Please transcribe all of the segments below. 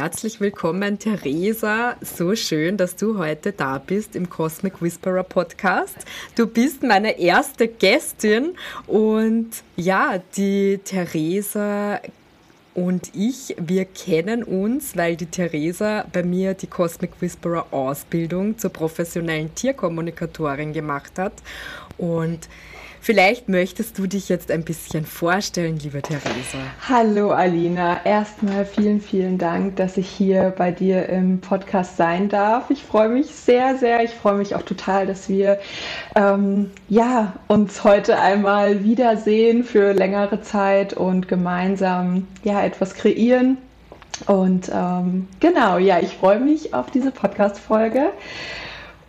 Herzlich willkommen, Theresa. So schön, dass du heute da bist im Cosmic Whisperer Podcast. Du bist meine erste Gästin und ja, die Theresa und ich, wir kennen uns, weil die Theresa bei mir die Cosmic Whisperer Ausbildung zur professionellen Tierkommunikatorin gemacht hat und Vielleicht möchtest du dich jetzt ein bisschen vorstellen, liebe Theresa. Hallo Alina, erstmal vielen, vielen Dank, dass ich hier bei dir im Podcast sein darf. Ich freue mich sehr, sehr. Ich freue mich auch total, dass wir ähm, ja, uns heute einmal wiedersehen für längere Zeit und gemeinsam ja, etwas kreieren. Und ähm, genau, ja, ich freue mich auf diese Podcast-Folge.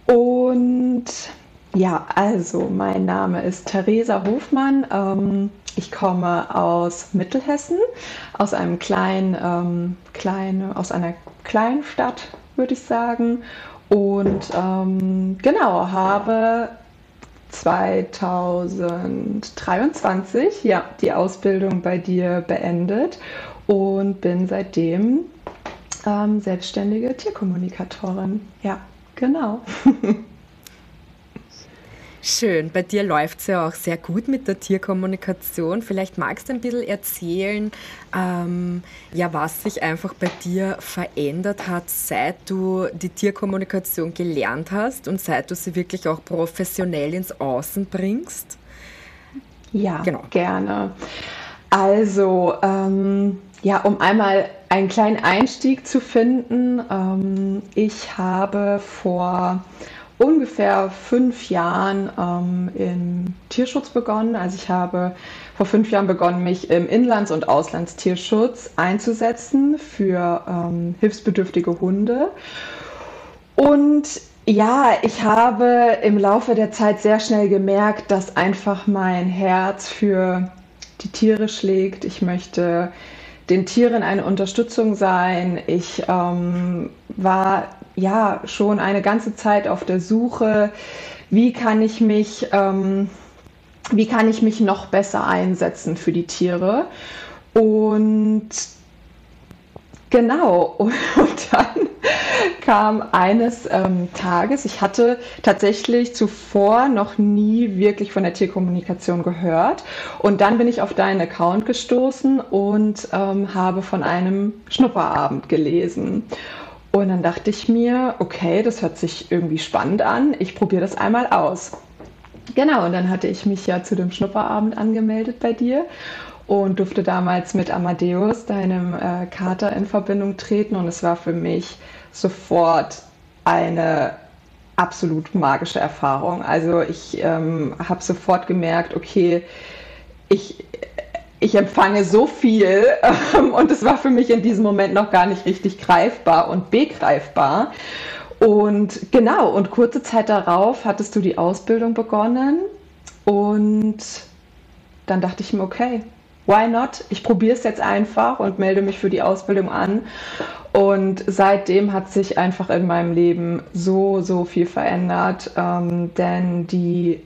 Und ja, also mein Name ist Theresa Hofmann. Ähm, ich komme aus Mittelhessen, aus einem kleinen, ähm, kleine, aus einer kleinen Stadt, würde ich sagen. Und ähm, genau, habe 2023 ja, die Ausbildung bei dir beendet und bin seitdem ähm, selbstständige Tierkommunikatorin. Ja, genau. Schön, bei dir läuft es ja auch sehr gut mit der Tierkommunikation. Vielleicht magst du ein bisschen erzählen, ähm, ja, was sich einfach bei dir verändert hat, seit du die Tierkommunikation gelernt hast und seit du sie wirklich auch professionell ins Außen bringst. Ja, genau. gerne. Also, ähm, ja, um einmal einen kleinen Einstieg zu finden, ähm, ich habe vor ungefähr fünf Jahren ähm, im Tierschutz begonnen. Also ich habe vor fünf Jahren begonnen, mich im Inlands- und Auslandstierschutz einzusetzen für ähm, hilfsbedürftige Hunde. Und ja, ich habe im Laufe der Zeit sehr schnell gemerkt, dass einfach mein Herz für die Tiere schlägt. Ich möchte den Tieren eine Unterstützung sein. Ich ähm, war ja schon eine ganze Zeit auf der Suche, wie kann ich mich, ähm, wie kann ich mich noch besser einsetzen für die Tiere. Und genau, und, dann kam eines ähm, Tages, ich hatte tatsächlich zuvor noch nie wirklich von der Tierkommunikation gehört. Und dann bin ich auf deinen Account gestoßen und ähm, habe von einem Schnupperabend gelesen. Und dann dachte ich mir, okay, das hört sich irgendwie spannend an, ich probiere das einmal aus. Genau, und dann hatte ich mich ja zu dem Schnupperabend angemeldet bei dir und durfte damals mit Amadeus, deinem äh, Kater, in Verbindung treten. Und es war für mich sofort eine absolut magische Erfahrung. Also ich ähm, habe sofort gemerkt, okay, ich ich empfange so viel ähm, und es war für mich in diesem Moment noch gar nicht richtig greifbar und begreifbar. Und genau, und kurze Zeit darauf hattest du die Ausbildung begonnen und dann dachte ich mir, okay, why not? Ich probiere es jetzt einfach und melde mich für die Ausbildung an. Und seitdem hat sich einfach in meinem Leben so, so viel verändert, ähm, denn die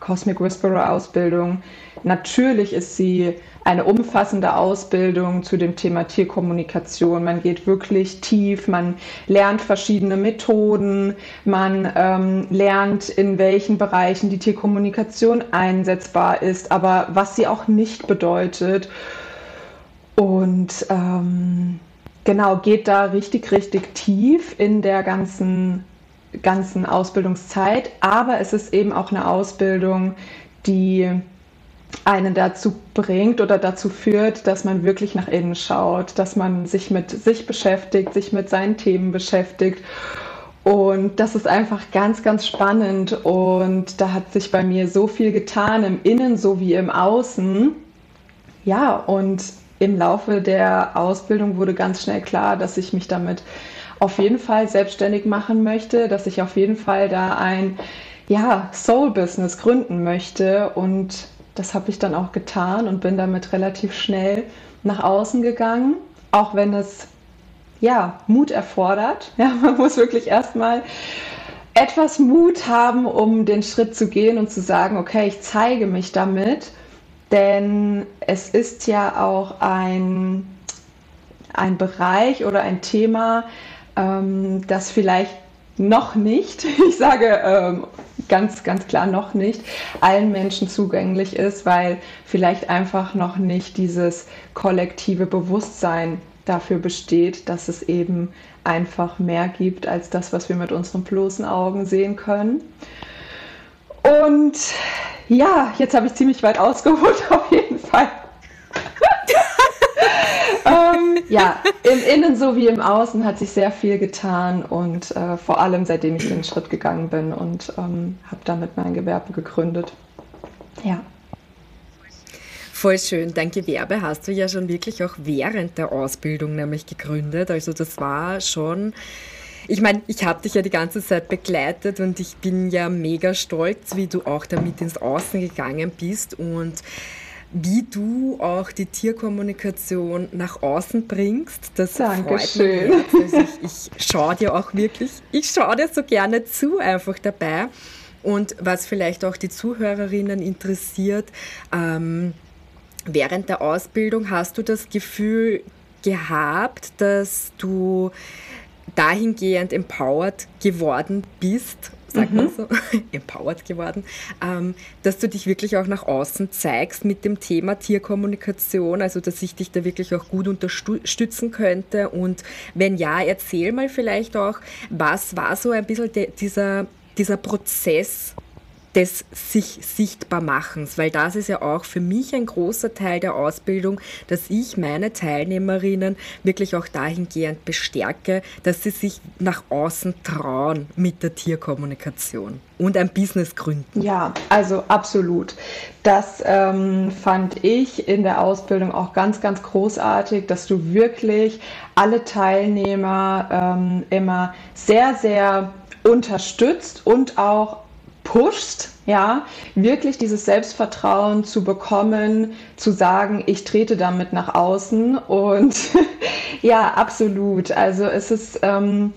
Cosmic Whisperer Ausbildung. Natürlich ist sie eine umfassende Ausbildung zu dem Thema Tierkommunikation. Man geht wirklich tief, man lernt verschiedene Methoden, man ähm, lernt, in welchen Bereichen die Tierkommunikation einsetzbar ist, aber was sie auch nicht bedeutet. Und ähm, genau, geht da richtig, richtig tief in der ganzen ganzen Ausbildungszeit, aber es ist eben auch eine Ausbildung, die einen dazu bringt oder dazu führt, dass man wirklich nach innen schaut, dass man sich mit sich beschäftigt, sich mit seinen Themen beschäftigt. Und das ist einfach ganz, ganz spannend. Und da hat sich bei mir so viel getan, im Innen sowie im Außen. Ja, und im Laufe der Ausbildung wurde ganz schnell klar, dass ich mich damit auf jeden Fall selbstständig machen möchte, dass ich auf jeden Fall da ein ja, Soul-Business gründen möchte. Und das habe ich dann auch getan und bin damit relativ schnell nach außen gegangen, auch wenn es ja Mut erfordert. Ja, man muss wirklich erstmal etwas Mut haben, um den Schritt zu gehen und zu sagen, okay, ich zeige mich damit, denn es ist ja auch ein ein Bereich oder ein Thema, ähm, das vielleicht noch nicht, ich sage ähm, ganz, ganz klar noch nicht, allen Menschen zugänglich ist, weil vielleicht einfach noch nicht dieses kollektive Bewusstsein dafür besteht, dass es eben einfach mehr gibt als das, was wir mit unseren bloßen Augen sehen können. Und ja, jetzt habe ich ziemlich weit ausgeholt auf jeden Fall. ähm, ja, im Innen sowie im Außen hat sich sehr viel getan und äh, vor allem seitdem ich den Schritt gegangen bin und ähm, habe damit mein Gewerbe gegründet. Ja. Voll schön. Dein Gewerbe hast du ja schon wirklich auch während der Ausbildung nämlich gegründet. Also das war schon ich meine, ich habe dich ja die ganze Zeit begleitet und ich bin ja mega stolz, wie du auch damit ins Außen gegangen bist und wie du auch die Tierkommunikation nach außen bringst. Das Dankeschön. freut mich. Also ich, ich schaue dir auch wirklich, ich schaue dir so gerne zu einfach dabei. Und was vielleicht auch die Zuhörerinnen interessiert, ähm, während der Ausbildung hast du das Gefühl gehabt, dass du dahingehend empowered geworden bist sagt mhm. man so, empowered geworden, ähm, dass du dich wirklich auch nach außen zeigst mit dem Thema Tierkommunikation, also dass ich dich da wirklich auch gut unterstützen könnte. Und wenn ja, erzähl mal vielleicht auch, was war so ein bisschen dieser, dieser Prozess, des sich sichtbar machens, weil das ist ja auch für mich ein großer Teil der Ausbildung, dass ich meine Teilnehmerinnen wirklich auch dahingehend bestärke, dass sie sich nach außen trauen mit der Tierkommunikation und ein Business gründen. Ja, also absolut. Das ähm, fand ich in der Ausbildung auch ganz, ganz großartig, dass du wirklich alle Teilnehmer ähm, immer sehr, sehr unterstützt und auch pushst, ja, wirklich dieses Selbstvertrauen zu bekommen, zu sagen, ich trete damit nach außen und ja, absolut. Also es ist ähm,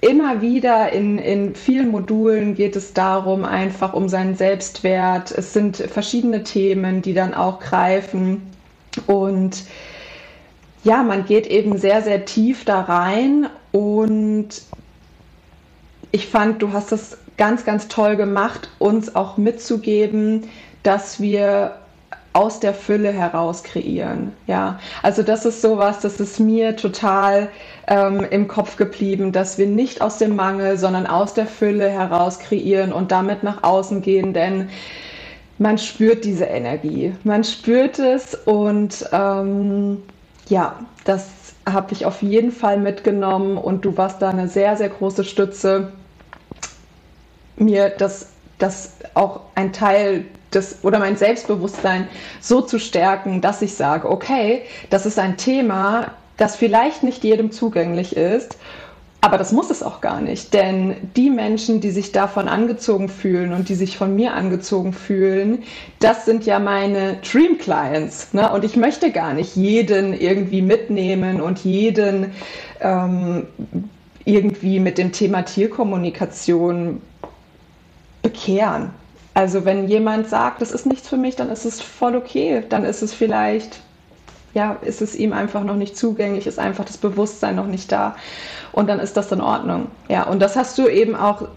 immer wieder in, in vielen Modulen geht es darum, einfach um seinen Selbstwert. Es sind verschiedene Themen, die dann auch greifen und ja, man geht eben sehr, sehr tief da rein und ich fand, du hast das ganz, ganz toll gemacht, uns auch mitzugeben, dass wir aus der Fülle heraus kreieren. Ja, also das ist sowas, das ist mir total ähm, im Kopf geblieben, dass wir nicht aus dem Mangel, sondern aus der Fülle heraus kreieren und damit nach außen gehen, denn man spürt diese Energie, man spürt es und ähm, ja, das habe ich auf jeden Fall mitgenommen und du warst da eine sehr, sehr große Stütze mir das, das auch ein Teil des oder mein Selbstbewusstsein so zu stärken, dass ich sage, okay, das ist ein Thema, das vielleicht nicht jedem zugänglich ist. Aber das muss es auch gar nicht, denn die Menschen, die sich davon angezogen fühlen und die sich von mir angezogen fühlen, das sind ja meine Dream Clients. Ne? Und ich möchte gar nicht jeden irgendwie mitnehmen und jeden ähm, irgendwie mit dem Thema Tierkommunikation bekehren. Also wenn jemand sagt, das ist nichts für mich, dann ist es voll okay. Dann ist es vielleicht, ja, ist es ihm einfach noch nicht zugänglich, ist einfach das Bewusstsein noch nicht da. Und dann ist das in Ordnung. Ja, und das hast du eben auch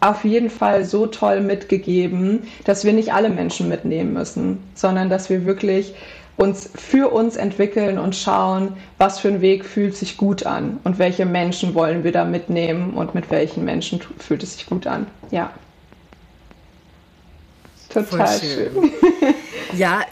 auf jeden Fall so toll mitgegeben, dass wir nicht alle Menschen mitnehmen müssen, sondern dass wir wirklich uns für uns entwickeln und schauen, was für ein Weg fühlt sich gut an und welche Menschen wollen wir da mitnehmen und mit welchen Menschen fühlt es sich gut an. Ja. Total schön. schön. ja,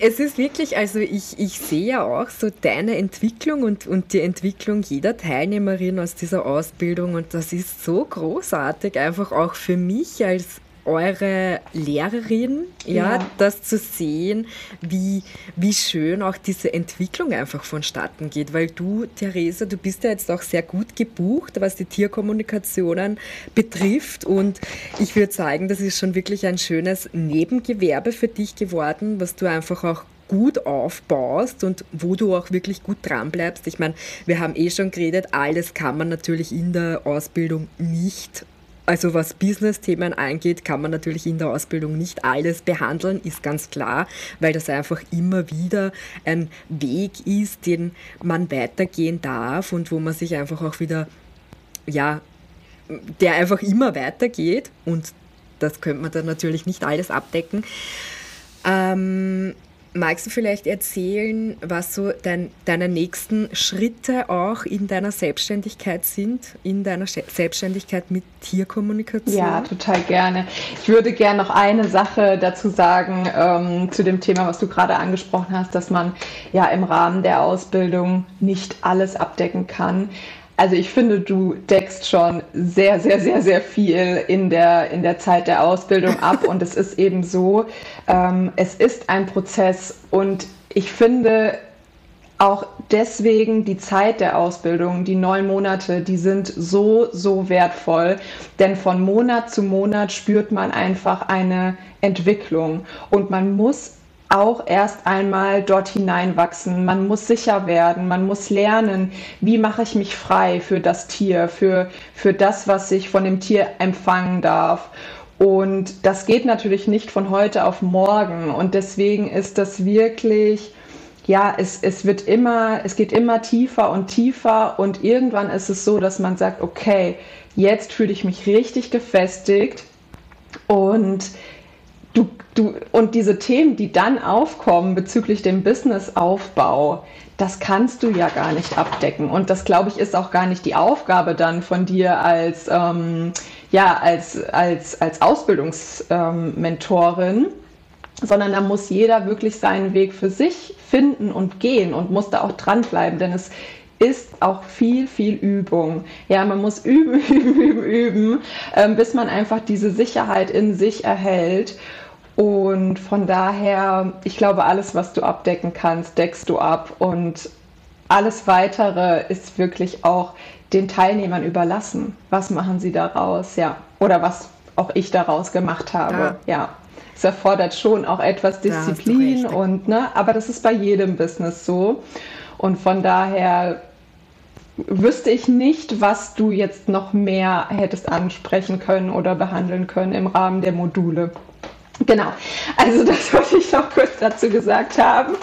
es ist wirklich, also ich, ich sehe ja auch so deine Entwicklung und, und die Entwicklung jeder Teilnehmerin aus dieser Ausbildung und das ist so großartig, einfach auch für mich als eure Lehrerin, ja, ja, das zu sehen, wie, wie schön auch diese Entwicklung einfach vonstatten geht, weil du, Theresa, du bist ja jetzt auch sehr gut gebucht, was die Tierkommunikationen betrifft. Und ich würde sagen, das ist schon wirklich ein schönes Nebengewerbe für dich geworden, was du einfach auch gut aufbaust und wo du auch wirklich gut dran bleibst. Ich meine, wir haben eh schon geredet, alles kann man natürlich in der Ausbildung nicht also was Business-Themen angeht, kann man natürlich in der Ausbildung nicht alles behandeln, ist ganz klar, weil das einfach immer wieder ein Weg ist, den man weitergehen darf und wo man sich einfach auch wieder, ja, der einfach immer weitergeht und das könnte man dann natürlich nicht alles abdecken. Ähm, Magst du vielleicht erzählen, was so dein, deine nächsten Schritte auch in deiner Selbstständigkeit sind, in deiner Selbstständigkeit mit Tierkommunikation? Ja, total gerne. Ich würde gerne noch eine Sache dazu sagen ähm, zu dem Thema, was du gerade angesprochen hast, dass man ja im Rahmen der Ausbildung nicht alles abdecken kann. Also ich finde, du deckst schon sehr, sehr, sehr, sehr viel in der, in der Zeit der Ausbildung ab. Und es ist eben so, ähm, es ist ein Prozess. Und ich finde auch deswegen die Zeit der Ausbildung, die neun Monate, die sind so, so wertvoll. Denn von Monat zu Monat spürt man einfach eine Entwicklung. Und man muss auch erst einmal dort hineinwachsen. Man muss sicher werden, man muss lernen, wie mache ich mich frei für das Tier, für, für das, was ich von dem Tier empfangen darf. Und das geht natürlich nicht von heute auf morgen. Und deswegen ist das wirklich, ja, es, es wird immer, es geht immer tiefer und tiefer. Und irgendwann ist es so, dass man sagt, okay, jetzt fühle ich mich richtig gefestigt. Und du, du, und diese Themen, die dann aufkommen bezüglich dem Businessaufbau, das kannst du ja gar nicht abdecken. Und das, glaube ich, ist auch gar nicht die Aufgabe dann von dir als, ähm, ja, als, als, als Ausbildungsmentorin, ähm, sondern da muss jeder wirklich seinen Weg für sich finden und gehen und muss da auch dranbleiben, denn es ist auch viel, viel Übung. Ja, man muss üben, üben, üben, üben, ähm, bis man einfach diese Sicherheit in sich erhält. Und von daher, ich glaube, alles, was du abdecken kannst, deckst du ab. Und alles Weitere ist wirklich auch den Teilnehmern überlassen. Was machen sie daraus? Ja. Oder was auch ich daraus gemacht habe. Ja. ja. Es erfordert schon auch etwas Disziplin und, ne, aber das ist bei jedem Business so. Und von daher wüsste ich nicht, was du jetzt noch mehr hättest ansprechen können oder behandeln können im Rahmen der Module. Genau, also das wollte ich noch kurz dazu gesagt haben.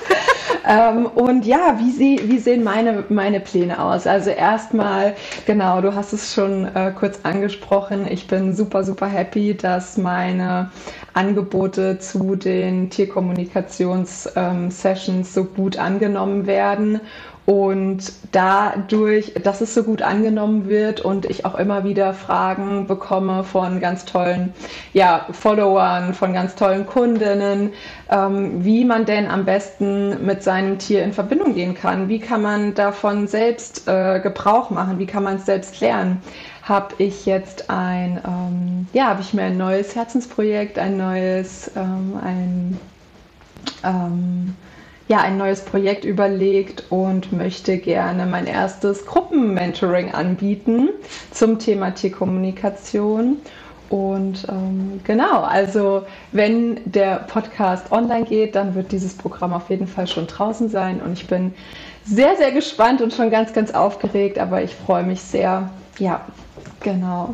ähm, und ja, wie, sie, wie sehen meine, meine Pläne aus? Also erstmal, genau, du hast es schon äh, kurz angesprochen. Ich bin super, super happy, dass meine Angebote zu den Tierkommunikations-Sessions ähm, so gut angenommen werden und dadurch, dass es so gut angenommen wird und ich auch immer wieder Fragen bekomme von ganz tollen ja, Followern, von ganz tollen Kundinnen, ähm, wie man denn am besten mit seinem Tier in Verbindung gehen kann. Wie kann man davon selbst äh, Gebrauch machen? Wie kann man es selbst lernen? Habe ich jetzt ein, ähm, ja, habe ich mir ein neues Herzensprojekt, ein neues, ähm, ein, ähm, ja, ein neues Projekt überlegt und möchte gerne mein erstes Gruppenmentoring anbieten zum Thema Tierkommunikation. Und ähm, genau, also wenn der Podcast online geht, dann wird dieses Programm auf jeden Fall schon draußen sein. Und ich bin sehr, sehr gespannt und schon ganz, ganz aufgeregt, aber ich freue mich sehr. Ja, genau.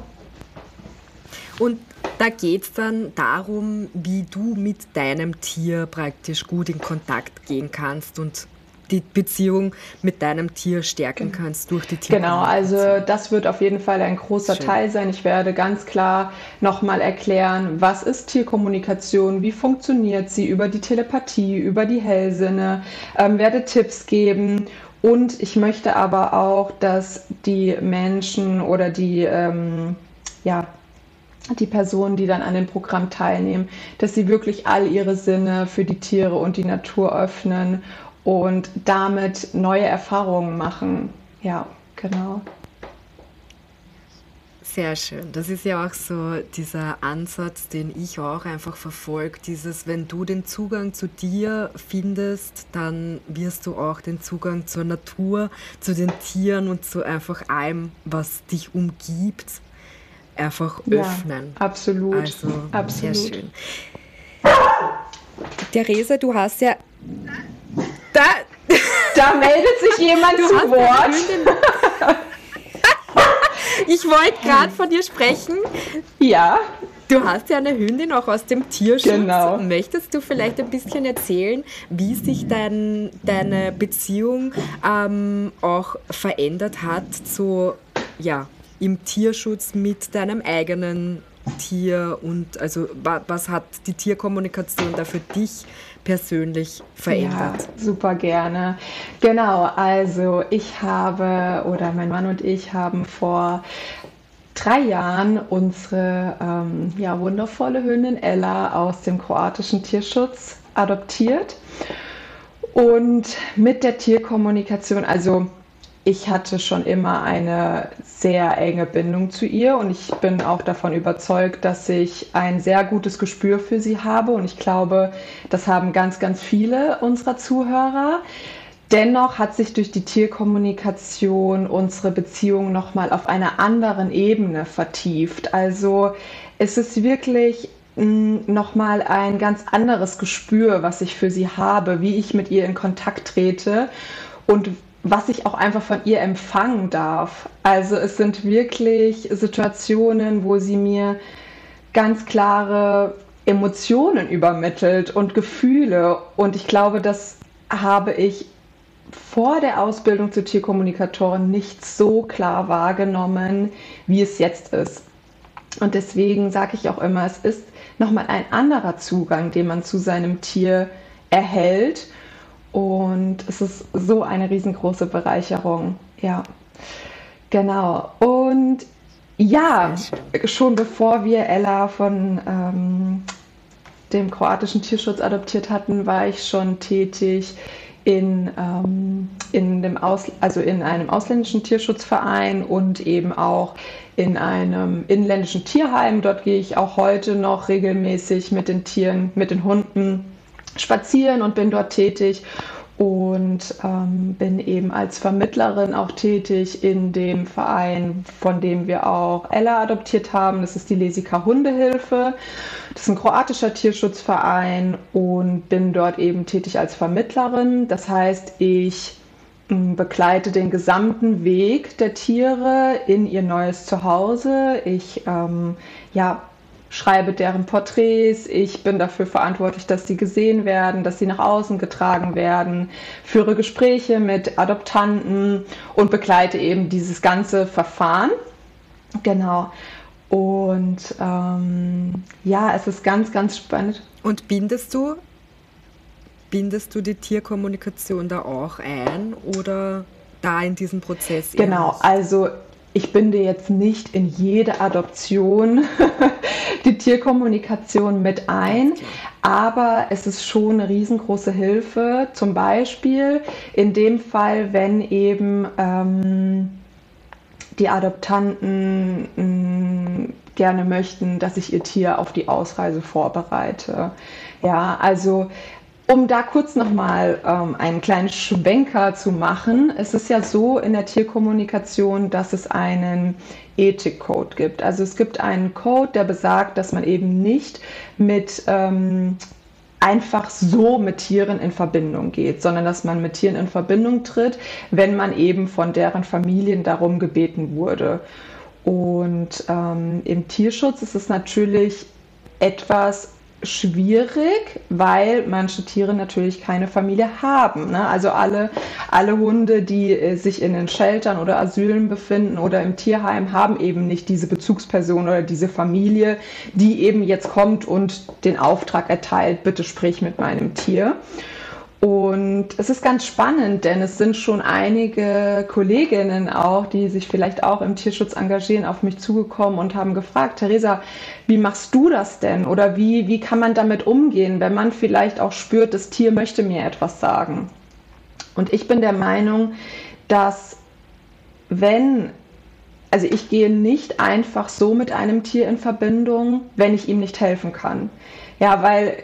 Und da geht es dann darum, wie du mit deinem Tier praktisch gut in Kontakt gehen kannst und die Beziehung mit deinem Tier stärken kannst durch die Tier. Genau, also das wird auf jeden Fall ein großer Schön. Teil sein. Ich werde ganz klar nochmal erklären, was ist Tierkommunikation, wie funktioniert sie über die Telepathie, über die Hellsinne, ähm, werde Tipps geben und ich möchte aber auch, dass die Menschen oder die ähm, ja, die Personen, die dann an dem Programm teilnehmen, dass sie wirklich all ihre Sinne für die Tiere und die Natur öffnen und damit neue Erfahrungen machen. Ja, genau. Sehr schön. Das ist ja auch so dieser Ansatz, den ich auch einfach verfolge. Dieses, wenn du den Zugang zu dir findest, dann wirst du auch den Zugang zur Natur, zu den Tieren und zu einfach allem, was dich umgibt, einfach öffnen. Ja, absolut. Also, absolut. sehr schön. Theresa, du hast ja. Da, da meldet sich jemand du zu Wort. Ich wollte gerade von dir sprechen. Ja. Du hast ja eine Hündin auch aus dem Tierschutz. Genau. Möchtest du vielleicht ein bisschen erzählen, wie sich dein, deine Beziehung ähm, auch verändert hat, so ja, im Tierschutz mit deinem eigenen Tier und also was hat die Tierkommunikation da für dich persönlich verändert? Ja, super gerne. Genau, also ich habe oder mein Mann und ich haben vor drei Jahren unsere ähm, ja, wundervolle Hündin Ella aus dem kroatischen Tierschutz adoptiert. Und mit der Tierkommunikation, also ich hatte schon immer eine sehr enge Bindung zu ihr und ich bin auch davon überzeugt, dass ich ein sehr gutes Gespür für sie habe und ich glaube, das haben ganz, ganz viele unserer Zuhörer. Dennoch hat sich durch die Tierkommunikation unsere Beziehung nochmal auf einer anderen Ebene vertieft. Also es ist wirklich mm, nochmal ein ganz anderes Gespür, was ich für sie habe, wie ich mit ihr in Kontakt trete und was ich auch einfach von ihr empfangen darf. Also es sind wirklich Situationen, wo sie mir ganz klare Emotionen übermittelt und Gefühle. Und ich glaube, das habe ich vor der Ausbildung zur Tierkommunikatorin nicht so klar wahrgenommen, wie es jetzt ist. Und deswegen sage ich auch immer, es ist nochmal ein anderer Zugang, den man zu seinem Tier erhält. Und es ist so eine riesengroße Bereicherung. Ja, genau. Und ja, schon bevor wir Ella von ähm, dem kroatischen Tierschutz adoptiert hatten, war ich schon tätig in, ähm, in, dem Aus, also in einem ausländischen Tierschutzverein und eben auch in einem inländischen Tierheim. Dort gehe ich auch heute noch regelmäßig mit den Tieren, mit den Hunden spazieren und bin dort tätig und ähm, bin eben als Vermittlerin auch tätig in dem Verein, von dem wir auch Ella adoptiert haben. Das ist die Lesika Hundehilfe. Das ist ein kroatischer Tierschutzverein und bin dort eben tätig als Vermittlerin. Das heißt, ich hm, begleite den gesamten Weg der Tiere in ihr neues Zuhause. Ich ähm, ja, schreibe deren Porträts, ich bin dafür verantwortlich, dass sie gesehen werden, dass sie nach außen getragen werden, führe Gespräche mit Adoptanten und begleite eben dieses ganze Verfahren. Genau. Und ähm, ja, es ist ganz, ganz spannend. Und bindest du, bindest du die Tierkommunikation da auch ein oder da in diesem Prozess? Genau, also ich binde jetzt nicht in jede Adoption die Tierkommunikation mit ein, aber es ist schon eine riesengroße Hilfe. Zum Beispiel in dem Fall, wenn eben ähm, die Adoptanten mh, mm, gerne möchten, dass ich ihr Tier auf die Ausreise vorbereite. Ja, also um da kurz nochmal ähm, einen kleinen Schwenker zu machen, es ist ja so in der Tierkommunikation, dass es einen Ethikcode gibt. Also es gibt einen Code, der besagt, dass man eben nicht mit ähm, einfach so mit Tieren in Verbindung geht, sondern dass man mit Tieren in Verbindung tritt, wenn man eben von deren Familien darum gebeten wurde. Und ähm, im Tierschutz ist es natürlich etwas schwierig, weil manche Tiere natürlich keine Familie haben. Ne? Also alle, alle Hunde, die äh, sich in den Sheltern oder Asylen befinden oder im Tierheim, haben eben nicht diese Bezugsperson oder diese Familie, die eben jetzt kommt und den Auftrag erteilt, bitte sprich mit meinem Tier. Und es ist ganz spannend, denn es sind schon einige Kolleginnen auch, die sich vielleicht auch im Tierschutz engagieren, auf mich zugekommen und haben gefragt, Theresa, wie machst du das denn? Oder wie, wie kann man damit umgehen, wenn man vielleicht auch spürt, das Tier möchte mir etwas sagen? Und ich bin der Meinung, dass wenn, also ich gehe nicht einfach so mit einem Tier in Verbindung, wenn ich ihm nicht helfen kann. Ja, weil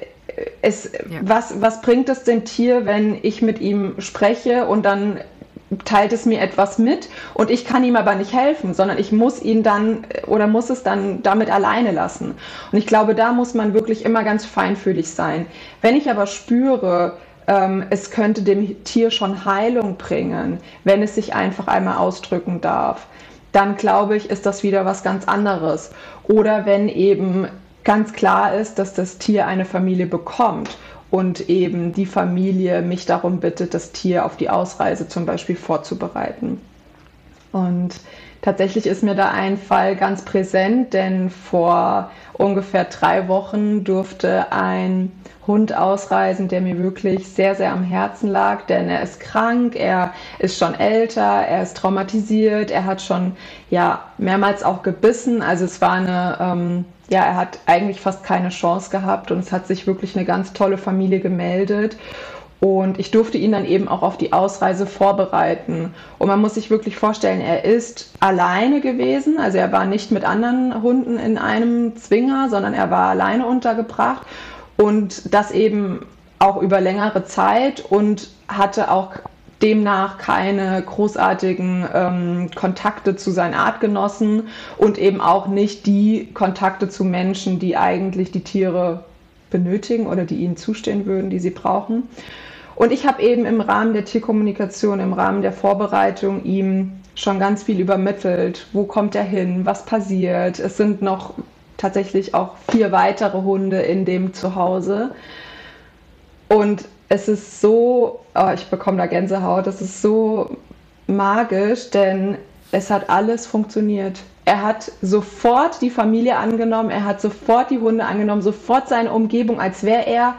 es, ja. was, was bringt es dem Tier, wenn ich mit ihm spreche und dann teilt es mir etwas mit und ich kann ihm aber nicht helfen, sondern ich muss ihn dann oder muss es dann damit alleine lassen. Und ich glaube, da muss man wirklich immer ganz feinfühlig sein. Wenn ich aber spüre, ähm, es könnte dem Tier schon Heilung bringen, wenn es sich einfach einmal ausdrücken darf, dann glaube ich, ist das wieder was ganz anderes. Oder wenn eben ganz klar ist, dass das Tier eine Familie bekommt und eben die Familie mich darum bittet, das Tier auf die Ausreise zum Beispiel vorzubereiten. Und tatsächlich ist mir da ein Fall ganz präsent, denn vor ungefähr drei Wochen durfte ein Hund ausreisen, der mir wirklich sehr, sehr am Herzen lag, denn er ist krank, er ist schon älter, er ist traumatisiert, er hat schon ja mehrmals auch gebissen. Also es war eine, ähm, ja, er hat eigentlich fast keine Chance gehabt und es hat sich wirklich eine ganz tolle Familie gemeldet. Und ich durfte ihn dann eben auch auf die Ausreise vorbereiten. Und man muss sich wirklich vorstellen, er ist alleine gewesen. Also er war nicht mit anderen Hunden in einem Zwinger, sondern er war alleine untergebracht und das eben auch über längere Zeit und hatte auch demnach keine großartigen ähm, Kontakte zu seinen Artgenossen und eben auch nicht die Kontakte zu Menschen, die eigentlich die Tiere benötigen oder die ihnen zustehen würden, die sie brauchen. Und ich habe eben im Rahmen der Tierkommunikation, im Rahmen der Vorbereitung ihm schon ganz viel übermittelt. Wo kommt er hin? Was passiert? Es sind noch tatsächlich auch vier weitere Hunde in dem Zuhause. Und es ist so, oh, ich bekomme da Gänsehaut, es ist so magisch, denn es hat alles funktioniert. Er hat sofort die Familie angenommen, er hat sofort die Hunde angenommen, sofort seine Umgebung, als wäre er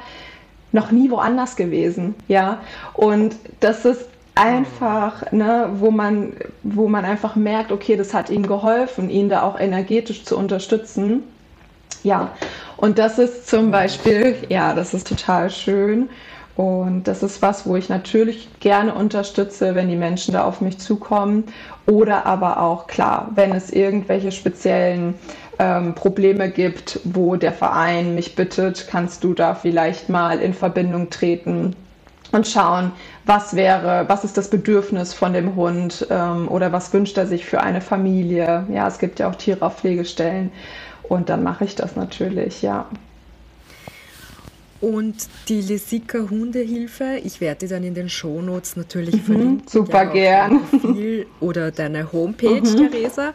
noch nie woanders gewesen. Ja, und das ist einfach, ne, wo man, wo man einfach merkt, okay, das hat ihm geholfen, ihn da auch energetisch zu unterstützen. Ja, und das ist zum Beispiel, ja, das ist total schön. Und das ist was, wo ich natürlich gerne unterstütze, wenn die Menschen da auf mich zukommen. Oder aber auch, klar, wenn es irgendwelche speziellen ähm, Probleme gibt, wo der Verein mich bittet, kannst du da vielleicht mal in Verbindung treten und schauen, was wäre, was ist das Bedürfnis von dem Hund ähm, oder was wünscht er sich für eine Familie. Ja, es gibt ja auch Tiere auf Pflegestellen und dann mache ich das natürlich, ja. Und die Lesika Hundehilfe, ich werde die dann in den Shownotes natürlich mhm, verlinken. Super ja, gern. Profil oder deine Homepage, mhm. Theresa.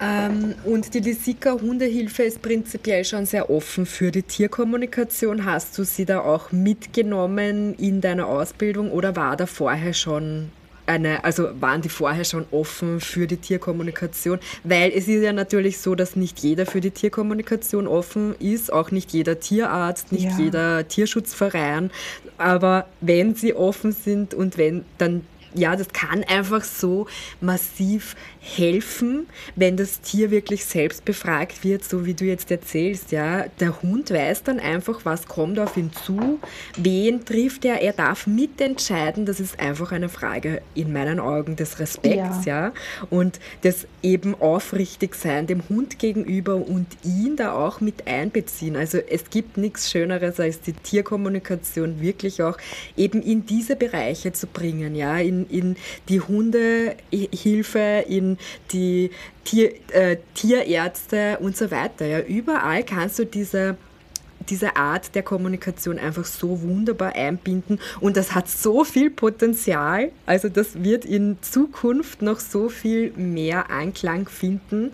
Ähm, und die Lesika Hundehilfe ist prinzipiell schon sehr offen für die Tierkommunikation. Hast du sie da auch mitgenommen in deiner Ausbildung oder war da vorher schon eine, also waren die vorher schon offen für die Tierkommunikation? Weil es ist ja natürlich so, dass nicht jeder für die Tierkommunikation offen ist, auch nicht jeder Tierarzt, nicht ja. jeder Tierschutzverein. Aber wenn sie offen sind und wenn, dann ja, das kann einfach so massiv helfen, wenn das Tier wirklich selbst befragt wird, so wie du jetzt erzählst. Ja, der Hund weiß dann einfach, was kommt auf ihn zu, wen trifft er. Er darf mitentscheiden. Das ist einfach eine Frage in meinen Augen des Respekts, ja, ja? und des eben aufrichtig sein dem Hund gegenüber und ihn da auch mit einbeziehen. Also es gibt nichts Schöneres als die Tierkommunikation wirklich auch eben in diese Bereiche zu bringen, ja, in in, die Hundehilfe, in die Tier, äh, Tierärzte und so weiter. Ja, überall kannst du diese diese Art der Kommunikation einfach so wunderbar einbinden und das hat so viel Potenzial. Also das wird in Zukunft noch so viel mehr Anklang finden.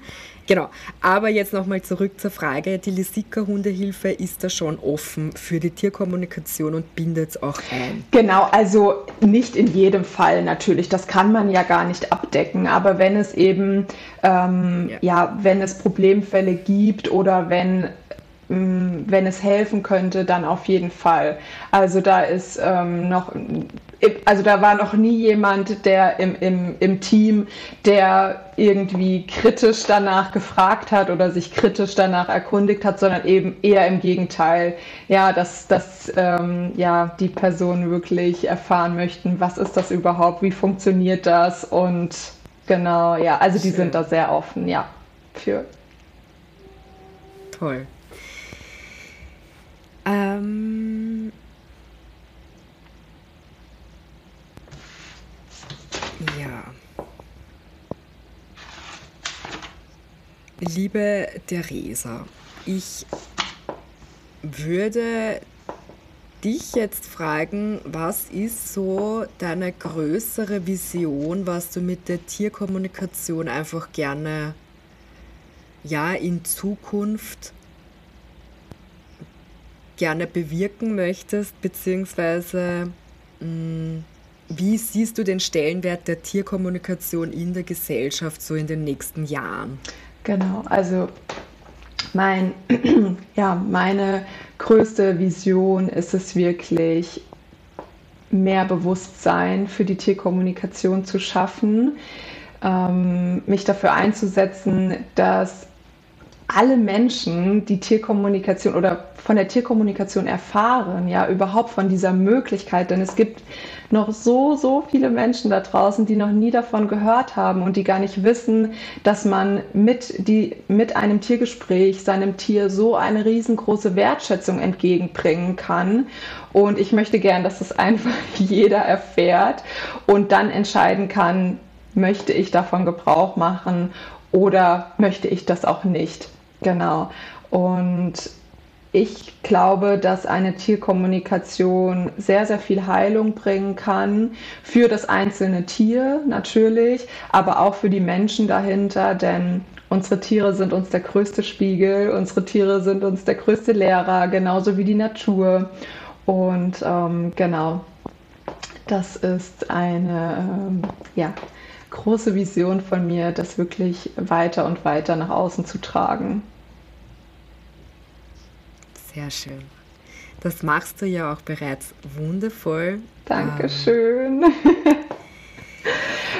Genau. Aber jetzt nochmal zurück zur Frage. Die Lisika Hundehilfe ist da schon offen für die Tierkommunikation und bindet es auch ein. Genau, also nicht in jedem Fall natürlich. Das kann man ja gar nicht abdecken. Aber wenn es eben, ähm, ja. ja, wenn es Problemfälle gibt oder wenn wenn es helfen könnte, dann auf jeden Fall. Also da ist ähm, noch also da war noch nie jemand, der im, im, im Team, der irgendwie kritisch danach gefragt hat oder sich kritisch danach erkundigt hat, sondern eben eher im Gegenteil. Ja, dass, dass ähm, ja, die Personen wirklich erfahren möchten, was ist das überhaupt, wie funktioniert das und genau, ja, also die Schön. sind da sehr offen, ja, für. Toll. Ähm Ja. Liebe Theresa, ich würde dich jetzt fragen, was ist so deine größere Vision, was du mit der Tierkommunikation einfach gerne ja in Zukunft gerne bewirken möchtest, beziehungsweise mh, mm, wie siehst du den Stellenwert der Tierkommunikation in der Gesellschaft so in den nächsten Jahren? Genau, also mein, ja, meine größte Vision ist es wirklich, mehr Bewusstsein für die Tierkommunikation zu schaffen, ähm, mich dafür einzusetzen, dass alle Menschen, die Tierkommunikation oder von der Tierkommunikation erfahren, ja, überhaupt von dieser Möglichkeit, denn es gibt noch so, so viele Menschen da draußen, die noch nie davon gehört haben und die gar nicht wissen, dass man mit, die, mit einem Tiergespräch seinem Tier so eine riesengroße Wertschätzung entgegenbringen kann. Und ich möchte gern, dass es einfach jeder erfährt und dann entscheiden kann, möchte ich davon Gebrauch machen oder möchte ich das auch nicht. Genau. Und ich glaube, dass eine Tierkommunikation sehr, sehr viel Heilung bringen kann für das einzelne Tier natürlich, aber auch für die Menschen dahinter, denn unsere Tiere sind uns der größte Spiegel, unsere Tiere sind uns der größte Lehrer, genauso wie die Natur. Und ähm, genau, das ist eine ähm, ja, große Vision von mir, das wirklich weiter und weiter nach außen zu tragen. Sehr schön. Das machst du ja auch bereits wundervoll. Dankeschön. Ähm.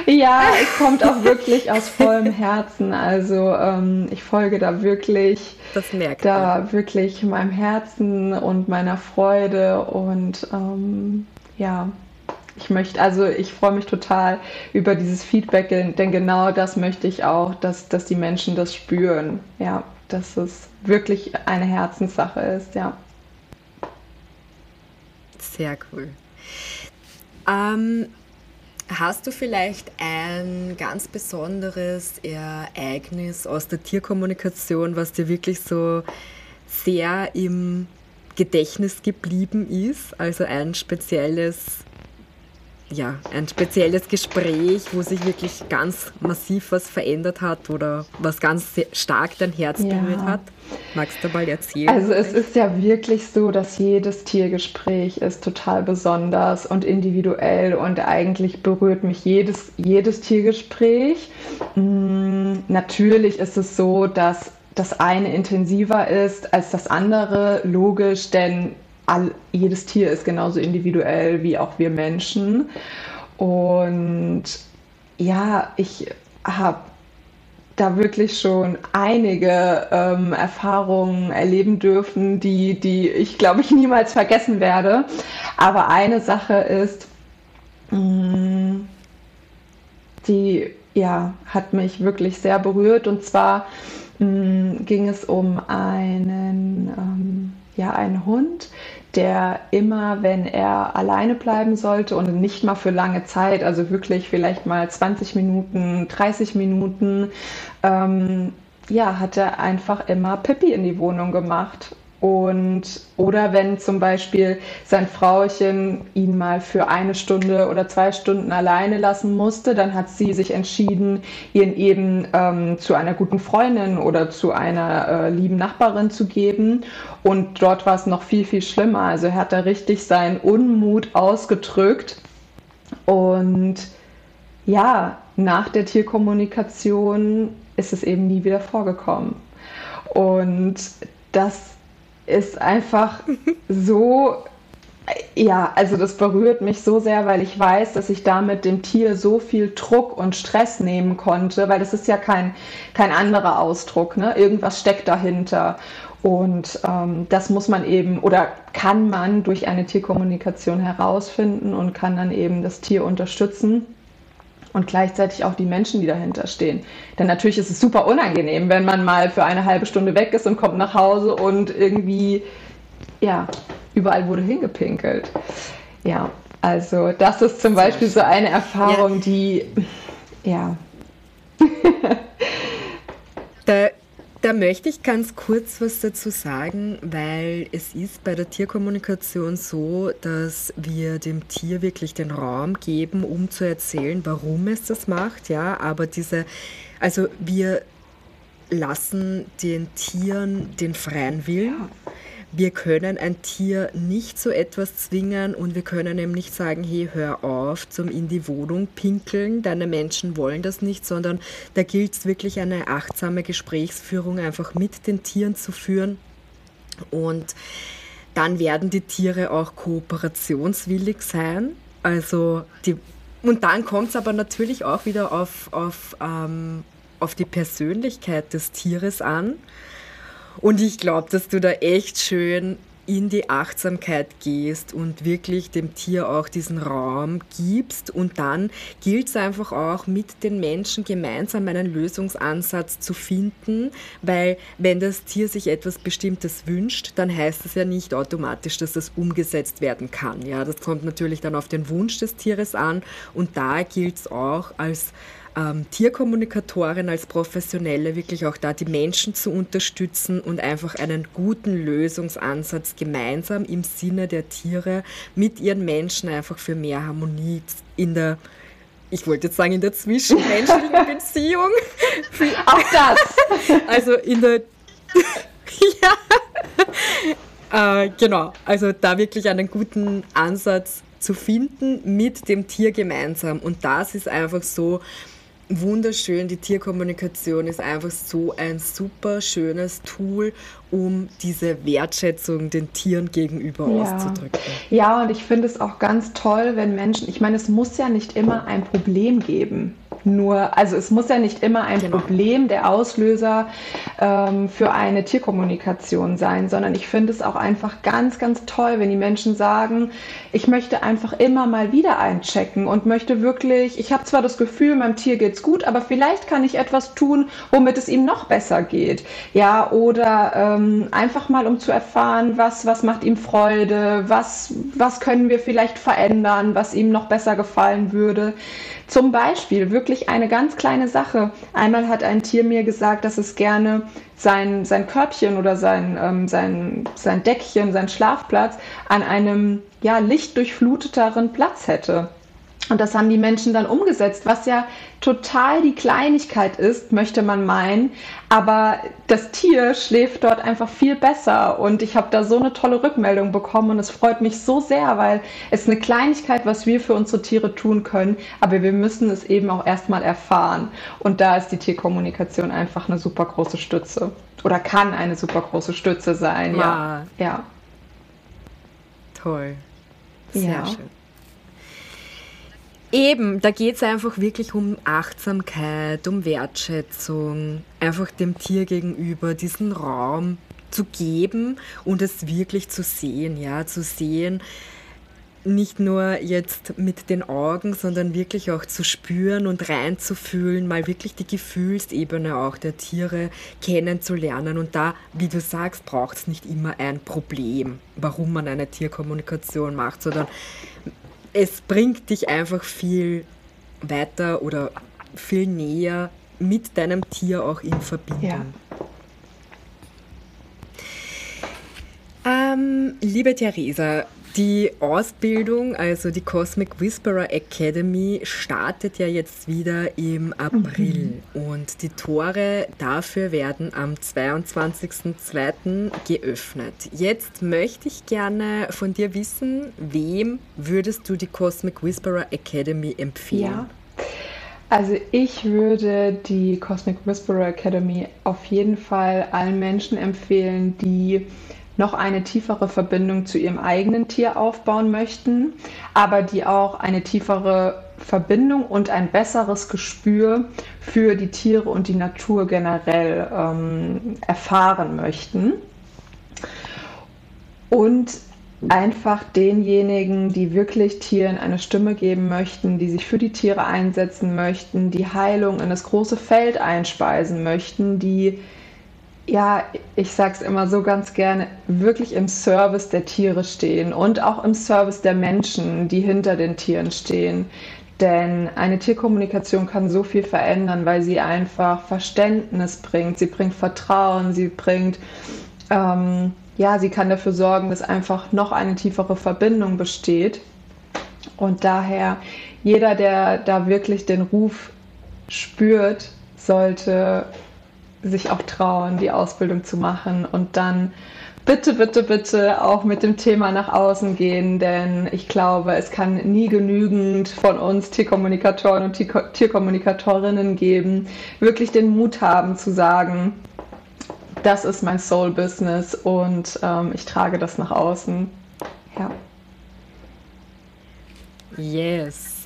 ja, es kommt auch wirklich aus vollem Herzen. Also ähm, ich folge da wirklich, das merkt da man. wirklich meinem Herzen und meiner Freude und ähm, ja, ich möchte, also ich freue mich total über dieses Feedback, denn genau das möchte ich auch, dass, dass die Menschen das spüren. Ja, dass es wirklich eine Herzenssache ist, ja. Sehr cool. Ähm, hast du vielleicht ein ganz besonderes Ereignis aus der Tierkommunikation, was dir wirklich so sehr im Gedächtnis geblieben ist? Also ein spezielles ja, ein spezielles Gespräch, wo sich wirklich ganz massiv was verändert hat oder was ganz stark dein Herz ja. berührt hat? Magst du mal erzählen? Also es ist ja wirklich so, dass jedes Tiergespräch ist total besonders und individuell und eigentlich berührt mich jedes, jedes Tiergespräch. Hm, natürlich ist es so, dass das eine intensiver ist als das andere, logisch, denn all, jedes Tier ist genauso individuell wie auch wir Menschen. Und ja, ich habe da wirklich schon einige ähm, Erfahrungen erleben dürfen, die, die ich, glaube ich, niemals vergessen werde. Aber eine Sache ist, mh, mm, die ja, hat mich wirklich sehr berührt. Und zwar mh, mm, ging es um einen, ähm, ja, einen Hund, der immer, wenn er alleine bleiben sollte und nicht mal für lange Zeit, also wirklich vielleicht mal 20 Minuten, 30 Minuten, ähm, ja, hat er einfach immer Pippi in die Wohnung gemacht. Und oder wenn zum Beispiel sein Frauchen ihn mal für eine Stunde oder zwei Stunden alleine lassen musste, dann hat sie sich entschieden, ihn eben ähm, zu einer guten Freundin oder zu einer äh, lieben Nachbarin zu geben. Und dort war es noch viel, viel schlimmer. Also er hat da richtig seinen Unmut ausgedrückt. Und ja, nach der Tierkommunikation ist es eben nie wieder vorgekommen. Und das ist einfach so, ja, also das berührt mich so sehr, weil ich weiß, dass ich damit dem Tier so viel Druck und Stress nehmen konnte, weil das ist ja kein, kein anderer Ausdruck, ne? irgendwas steckt dahinter. Und ähm, das muss man eben oder kann man durch eine Tierkommunikation herausfinden und kann dann eben das Tier unterstützen und gleichzeitig auch die Menschen, die dahinter stehen. Denn natürlich ist es super unangenehm, wenn man mal für eine halbe Stunde weg ist und kommt nach Hause und irgendwie, ja, überall wurde hingepinkelt. Ja, also das ist zum Beispiel so eine Erfahrung, ja. die, ja. da, möchte ich ganz kurz was dazu sagen, weil es ist bei der Tierkommunikation so, dass wir dem Tier wirklich den Raum geben, um zu erzählen, warum es das macht, ja, aber diese, also wir lassen den Tieren den freien Willen. Wir können ein Tier nicht zu etwas zwingen und wir können ihm nicht sagen, hey, hör auf zum in die Wohnung pinkeln, deine Menschen wollen das nicht, sondern da gilt es wirklich eine achtsame Gesprächsführung einfach mit den Tieren zu führen und dann werden die Tiere auch kooperationswillig sein. Also die, und dann kommt es aber natürlich auch wieder auf, auf, ähm, auf die Persönlichkeit des Tieres an. Und ich glaube, dass du da echt schön in die Achtsamkeit gehst und wirklich dem Tier auch diesen Raum gibst. Und dann gilt es einfach auch mit den Menschen gemeinsam einen Lösungsansatz zu finden, weil wenn das Tier sich etwas Bestimmtes wünscht, dann heißt das ja nicht automatisch, dass das umgesetzt werden kann. Ja, das kommt natürlich dann auf den Wunsch des Tieres an und da gilt es auch als ähm, Tierkommunikatorin, als Professionelle wirklich auch da die Menschen zu unterstützen und einfach einen guten Lösungsansatz gemeinsam im Sinne der Tiere mit ihren Menschen einfach für mehr Harmonie in der ich wollte jetzt sagen, in der zwischenmenschlichen Beziehung. Auch das. Also in der. ja. Äh, genau. Also da wirklich einen guten Ansatz zu finden mit dem Tier gemeinsam. Und das ist einfach so, wunderschön. Die Tierkommunikation ist einfach so ein super schönes Tool, um diese Wertschätzung den Tieren gegenüber ja. auszudrücken. Ja, und ich finde es auch ganz toll, wenn Menschen, ich meine, es muss ja nicht immer ein Problem geben nur, also es muss ja nicht immer ein genau. Problem der Auslöser ähm, für eine Tierkommunikation sein, sondern ich finde es auch einfach ganz, ganz toll, wenn die Menschen sagen, ich möchte einfach immer mal wieder einchecken und möchte wirklich, ich habe zwar das Gefühl, meinem Tier geht's gut, aber vielleicht kann ich etwas tun, womit es ihm noch besser geht. Ja, oder ähm, einfach mal, um zu erfahren, was, was macht ihm Freude, was, was können wir vielleicht verändern, was ihm noch besser gefallen würde. Zum Beispiel wirklich eine ganz kleine Sache. Einmal hat ein Tier mir gesagt, dass es gerne sein, sein Körbchen oder sein, ähm, sein, sein Deckchen, sein Schlafplatz an einem ja, lichtdurchfluteteren Platz hätte. Und das haben die Menschen dann umgesetzt, was ja total die Kleinigkeit ist, möchte man meinen. Aber das Tier schläft dort einfach viel besser. Und ich habe da so eine tolle Rückmeldung bekommen. Und es freut mich so sehr, weil es eine Kleinigkeit, was wir für unsere Tiere tun können. Aber wir müssen es eben auch erstmal erfahren. Und da ist die Tierkommunikation einfach eine super große Stütze. Oder kann eine super große Stütze sein. Ja. ja. Toll. Sehr ja. schön. Eben, da geht es einfach wirklich um Achtsamkeit, um Wertschätzung, einfach dem Tier gegenüber diesen Raum zu geben und es wirklich zu sehen, ja, zu sehen, nicht nur jetzt mit den Augen, sondern wirklich auch zu spüren und reinzufühlen, mal wirklich die Gefühlsebene auch der Tiere kennenzulernen. Und da, wie du sagst, braucht es nicht immer ein Problem, warum man eine Tierkommunikation macht, sondern es bringt dich einfach viel weiter oder viel näher mit deinem Tier auch in Verbindung. Ja. Ähm, liebe Theresa, die Ausbildung, also die Cosmic Whisperer Academy, startet ja jetzt wieder im April mhm. und die Tore dafür werden am 22.02. geöffnet. Jetzt möchte ich gerne von dir wissen, wem würdest du die Cosmic Whisperer Academy empfehlen? Ja. Also ich würde die Cosmic Whisperer Academy auf jeden Fall allen Menschen empfehlen, die noch eine tiefere Verbindung zu ihrem eigenen Tier aufbauen möchten, aber die auch eine tiefere Verbindung und ein besseres Gespür für die Tiere und die Natur generell ähm, erfahren möchten. Und einfach denjenigen, die wirklich Tieren eine Stimme geben möchten, die sich für die Tiere einsetzen möchten, die Heilung in das große Feld einspeisen möchten, die ja, ich sage es immer so ganz gerne, wirklich im Service der Tiere stehen und auch im Service der Menschen, die hinter den Tieren stehen. Denn eine Tierkommunikation kann so viel verändern, weil sie einfach Verständnis bringt, sie bringt Vertrauen, sie bringt, ähm, ja, sie kann dafür sorgen, dass einfach noch eine tiefere Verbindung besteht. Und daher, jeder, der da wirklich den Ruf spürt, sollte sich auch trauen, die Ausbildung zu machen und dann bitte, bitte, bitte auch mit dem Thema nach außen gehen, denn ich glaube, es kann nie genügend von uns Tierkommunikatoren und Tierkommunikatorinnen geben, wirklich den Mut haben zu sagen, das ist mein Soul-Business und ähm, ich trage das nach außen. Ja. Yes.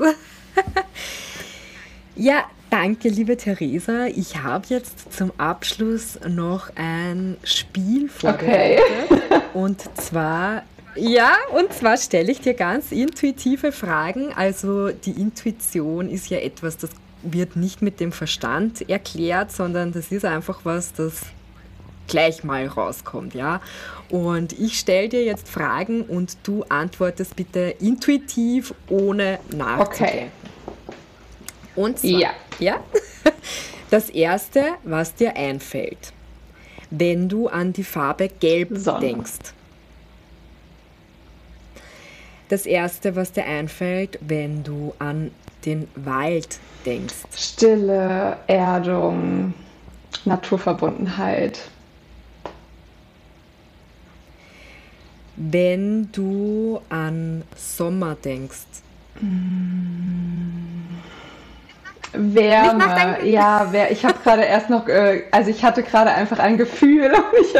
ja, danke, liebe Theresa. Ich habe jetzt zum Abschluss noch ein Spiel vorbereitet. Okay. und zwar ja, und zwar stelle ich dir ganz intuitive Fragen. Also die Intuition ist ja etwas, das wird nicht mit dem Verstand erklärt, sondern das ist einfach was, das gleich mal rauskommt, ja. Und ich stelle dir jetzt Fragen und du antwortest bitte intuitiv, ohne nachzudenken. Okay. Und zwar, ja. ja. Das erste, was dir einfällt, wenn du an die Farbe Gelb Sonne. denkst. Das erste, was dir einfällt, wenn du an den Wald denkst. Stille, Erdung, Naturverbundenheit. Wenn du an Sommer denkst. Wärme, ja, wer, ich habe gerade erst noch, äh, also ich hatte gerade einfach ein Gefühl und ich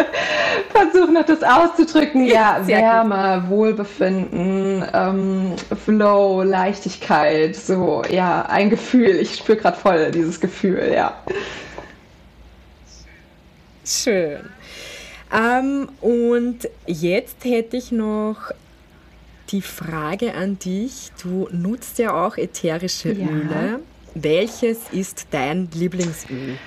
versuche noch das auszudrücken. Ja, Sehr Wärme, gut. Wohlbefinden, ähm, Flow, Leichtigkeit, so, ja, ein Gefühl. Ich spüre gerade voll dieses Gefühl, ja. Schön. Ähm, und jetzt hätte ich noch die Frage an dich. Du nutzt ja auch ätherische ja. Öle. Welches ist dein Lieblingsöl?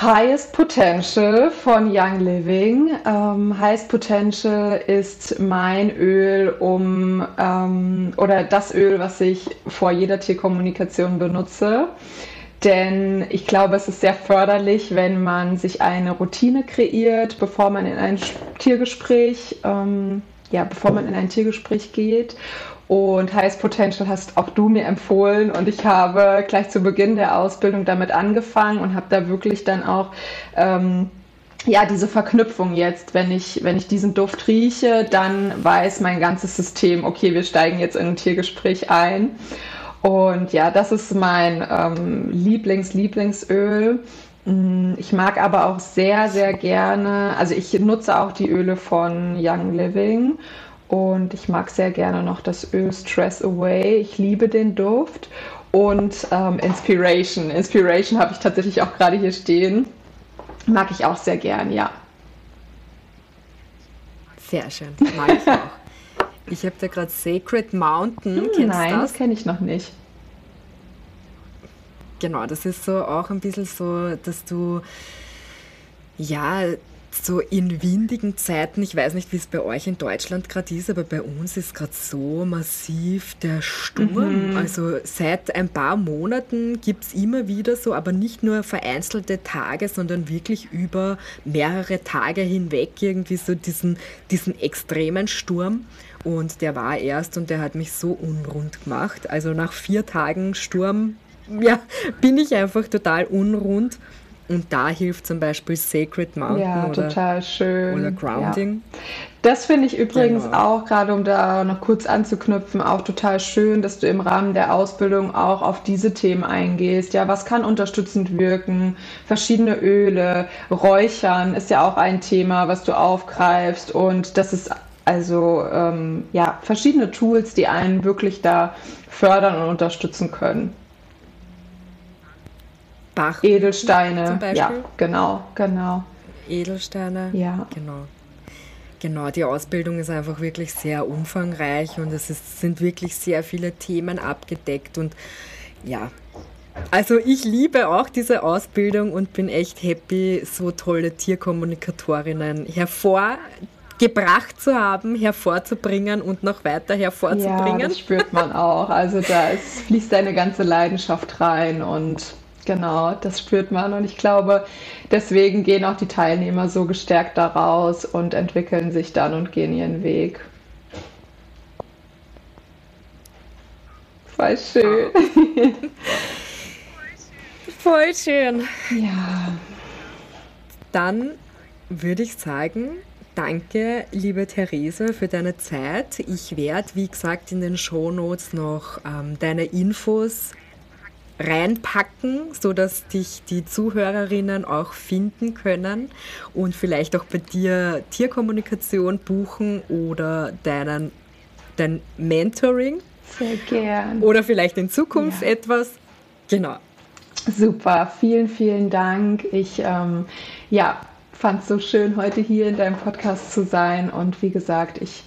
Highest Potential von Young Living. Ähm, Highest Potential ist mein Öl, um ähm, oder das Öl, was ich vor jeder Tierkommunikation benutze. Denn ich glaube, es ist sehr förderlich, wenn man sich eine Routine kreiert, bevor man in ein Tiergespräch, ähm, ja, bevor man in ein Tiergespräch geht. Und Highest Potential hast auch du mir empfohlen und ich habe gleich zu Beginn der Ausbildung damit angefangen und habe da wirklich dann auch ähm, ja, diese Verknüpfung jetzt, wenn ich, wenn ich diesen Duft rieche, dann weiß mein ganzes System, okay, wir steigen jetzt in ein Tiergespräch ein. Und ja, das ist mein ähm, Lieblings-Lieblingsöl. Mm, ich mag aber auch sehr, sehr gerne, also ich nutze auch die Öle von Young Living und ich mag sehr gerne noch das Öl Stress Away. Ich liebe den Duft und ähm, Inspiration. Inspiration habe ich tatsächlich auch gerade hier stehen. Mag ich auch sehr gern, ja. Sehr schön, mag ich auch. Ich habe da gerade Sacred Mountain. Hm, Kennst nein, das, das kenne ich noch nicht. Genau, das ist so auch ein bisschen so, dass du ja so in windigen Zeiten, ich weiß nicht, wie es bei euch in Deutschland gerade ist, aber bei uns ist gerade so massiv der Sturm. Mhm. Also seit ein paar Monaten gibt es immer wieder so, aber nicht nur vereinzelte Tage, sondern wirklich über mehrere Tage hinweg irgendwie so diesen, diesen extremen Sturm. Und der war erst und der hat mich so unrund gemacht. Also nach vier Tagen Sturm, ja, bin ich einfach total unrund. Und da hilft zum Beispiel Sacred Mountain ja, oder, total schön. oder Grounding. Ja. Das finde ich übrigens genau. auch, gerade um da noch kurz anzuknüpfen, auch total schön, dass du im Rahmen der Ausbildung auch auf diese Themen eingehst. Ja, was kann unterstützend wirken? Verschiedene Öle, Räuchern ist ja auch ein Thema, was du aufgreifst. Und das ist also ja, verschiedene Tools, die einen wirklich da fördern und unterstützen können. Bach. Edelsteine. Zum Beispiel. Ja, genau, genau. Edelsteine. Ja. Genau. Genau, die Ausbildung ist einfach wirklich sehr umfangreich und es ist, sind wirklich sehr viele Themen abgedeckt und ja, also ich liebe auch diese Ausbildung und bin echt happy, so tolle Tierkommunikatorinnen hervor gebracht zu haben, hervorzubringen und noch weiter hervorzubringen. Ja, das spürt man auch. Also da fließt eine ganze Leidenschaft rein und genau, das spürt man. Und ich glaube, deswegen gehen auch die Teilnehmer so gestärkt daraus und entwickeln sich dann und gehen ihren Weg. Voll schön. Voll schön. Ja. Dann würde ich sagen, danke, liebe Therese, für deine Zeit. Ich werde, wie gesagt, in den Shownotes noch ähm, deine Infos reinpacken, sodass dich die Zuhörerinnen auch finden können und vielleicht auch bei dir Tierkommunikation buchen oder deinen, dein Mentoring. Sehr gern. Oder vielleicht in Zukunft ja. etwas. Genau. Super, vielen, vielen Dank. Ich ähm, ja, fand es so schön, heute hier in deinem Podcast zu sein. Und wie gesagt, ich,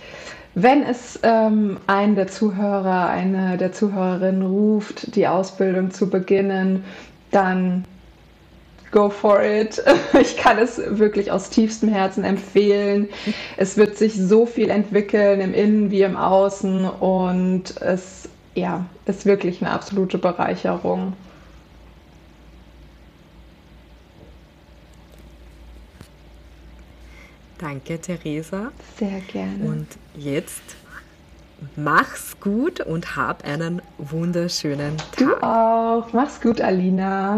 wenn es ähm, einen der Zuhörer, eine der Zuhörerinnen ruft, die Ausbildung zu beginnen, dann go for it. Ich kann es wirklich aus tiefstem Herzen empfehlen. Es wird sich so viel entwickeln im Innen wie im Außen und es ja, ist wirklich eine absolute Bereicherung. Danke, Theresa. Sehr gerne. Und jetzt mach's gut und hab einen wunderschönen Tag. Du auch. Mach's gut, Alina.